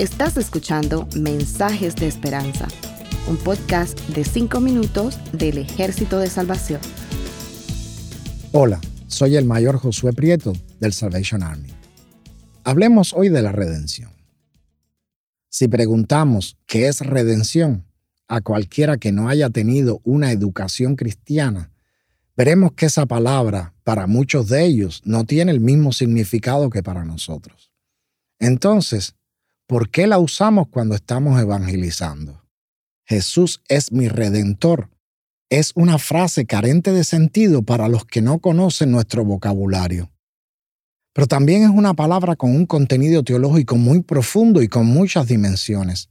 Estás escuchando Mensajes de Esperanza, un podcast de 5 minutos del Ejército de Salvación. Hola, soy el mayor Josué Prieto del Salvation Army. Hablemos hoy de la redención. Si preguntamos qué es redención a cualquiera que no haya tenido una educación cristiana, veremos que esa palabra para muchos de ellos no tiene el mismo significado que para nosotros. Entonces, ¿por qué la usamos cuando estamos evangelizando? Jesús es mi redentor. Es una frase carente de sentido para los que no conocen nuestro vocabulario. Pero también es una palabra con un contenido teológico muy profundo y con muchas dimensiones.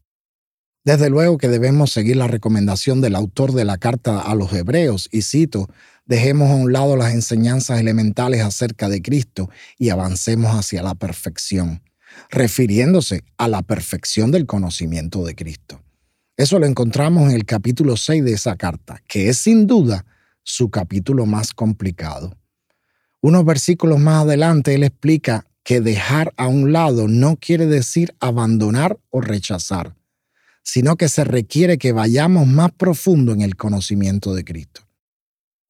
Desde luego que debemos seguir la recomendación del autor de la carta a los hebreos, y cito, dejemos a un lado las enseñanzas elementales acerca de Cristo y avancemos hacia la perfección, refiriéndose a la perfección del conocimiento de Cristo. Eso lo encontramos en el capítulo 6 de esa carta, que es sin duda su capítulo más complicado. Unos versículos más adelante él explica que dejar a un lado no quiere decir abandonar o rechazar, sino que se requiere que vayamos más profundo en el conocimiento de Cristo.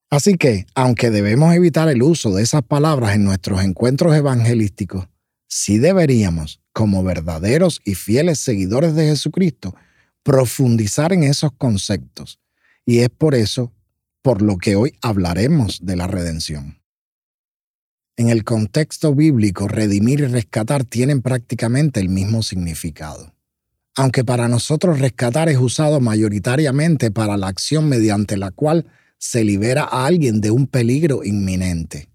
Así que, aunque debemos evitar el uso de esas palabras en nuestros encuentros evangelísticos, sí deberíamos, como verdaderos y fieles seguidores de Jesucristo, profundizar en esos conceptos. Y es por eso por lo que hoy hablaremos de la redención. En el contexto bíblico, redimir y rescatar tienen prácticamente el mismo significado aunque para nosotros rescatar es usado mayoritariamente para la acción mediante la cual se libera a alguien de un peligro inminente.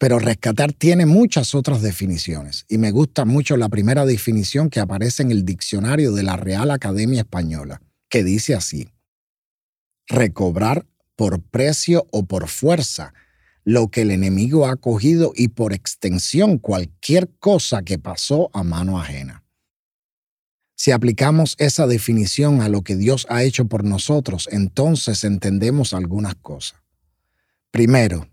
Pero rescatar tiene muchas otras definiciones, y me gusta mucho la primera definición que aparece en el diccionario de la Real Academia Española, que dice así, recobrar por precio o por fuerza lo que el enemigo ha cogido y por extensión cualquier cosa que pasó a mano ajena. Si aplicamos esa definición a lo que Dios ha hecho por nosotros, entonces entendemos algunas cosas. Primero,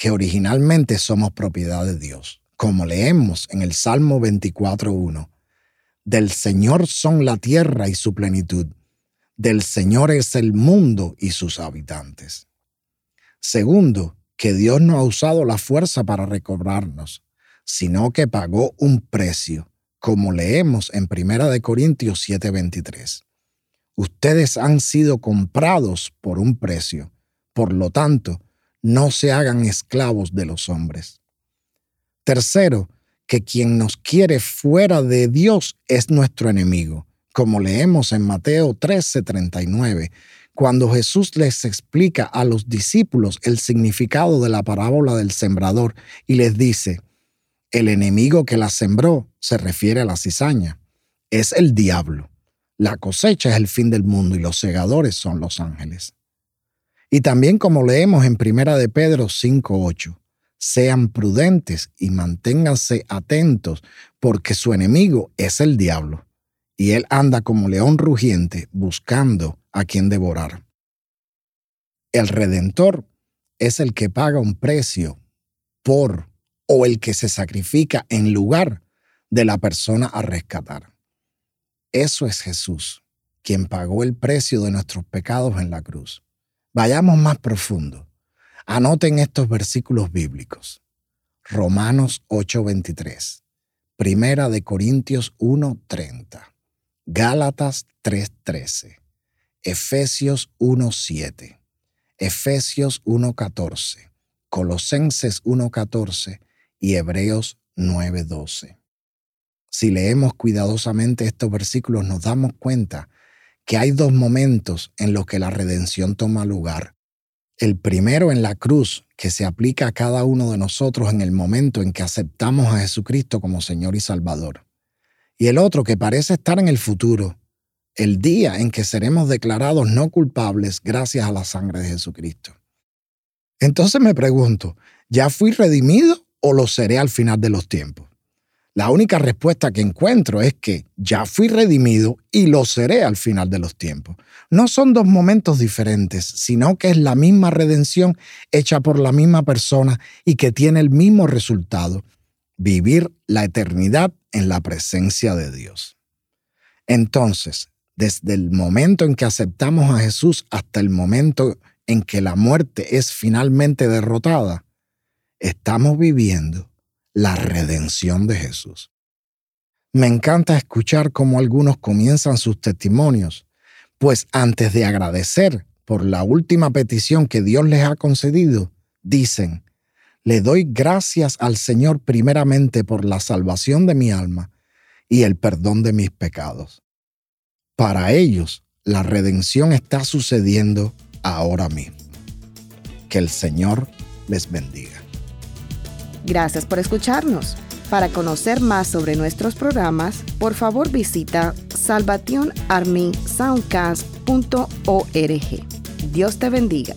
que originalmente somos propiedad de Dios, como leemos en el Salmo 24.1. Del Señor son la tierra y su plenitud, del Señor es el mundo y sus habitantes. Segundo, que Dios no ha usado la fuerza para recobrarnos, sino que pagó un precio como leemos en 1 Corintios 7:23. Ustedes han sido comprados por un precio, por lo tanto, no se hagan esclavos de los hombres. Tercero, que quien nos quiere fuera de Dios es nuestro enemigo, como leemos en Mateo 13:39, cuando Jesús les explica a los discípulos el significado de la parábola del sembrador y les dice, el enemigo que la sembró se refiere a la cizaña. Es el diablo. La cosecha es el fin del mundo y los segadores son los ángeles. Y también como leemos en Primera de Pedro 5:8, sean prudentes y manténganse atentos, porque su enemigo es el diablo, y él anda como león rugiente buscando a quien devorar. El redentor es el que paga un precio por o el que se sacrifica en lugar de la persona a rescatar. Eso es Jesús, quien pagó el precio de nuestros pecados en la cruz. Vayamos más profundo. Anoten estos versículos bíblicos. Romanos 8:23, Primera de Corintios 1:30, Gálatas 3:13, Efesios 1:7, Efesios 1:14, Colosenses 1:14 y Hebreos 9:12. Si leemos cuidadosamente estos versículos nos damos cuenta que hay dos momentos en los que la redención toma lugar. El primero en la cruz, que se aplica a cada uno de nosotros en el momento en que aceptamos a Jesucristo como Señor y Salvador. Y el otro que parece estar en el futuro, el día en que seremos declarados no culpables gracias a la sangre de Jesucristo. Entonces me pregunto, ¿ya fui redimido o lo seré al final de los tiempos? La única respuesta que encuentro es que ya fui redimido y lo seré al final de los tiempos. No son dos momentos diferentes, sino que es la misma redención hecha por la misma persona y que tiene el mismo resultado. vivir la eternidad en la presencia de Dios. Entonces, desde el momento en que aceptamos a Jesús hasta el momento en que la muerte es finalmente derrotada, estamos viviendo la redención de Jesús. Me encanta escuchar cómo algunos comienzan sus testimonios, pues antes de agradecer por la última petición que Dios les ha concedido, dicen, le doy gracias al Señor primeramente por la salvación de mi alma y el perdón de mis pecados. Para ellos, la redención está sucediendo ahora mismo. Que el Señor les bendiga. Gracias por escucharnos. Para conocer más sobre nuestros programas, por favor visita salvationarmysoundcast.org. Dios te bendiga.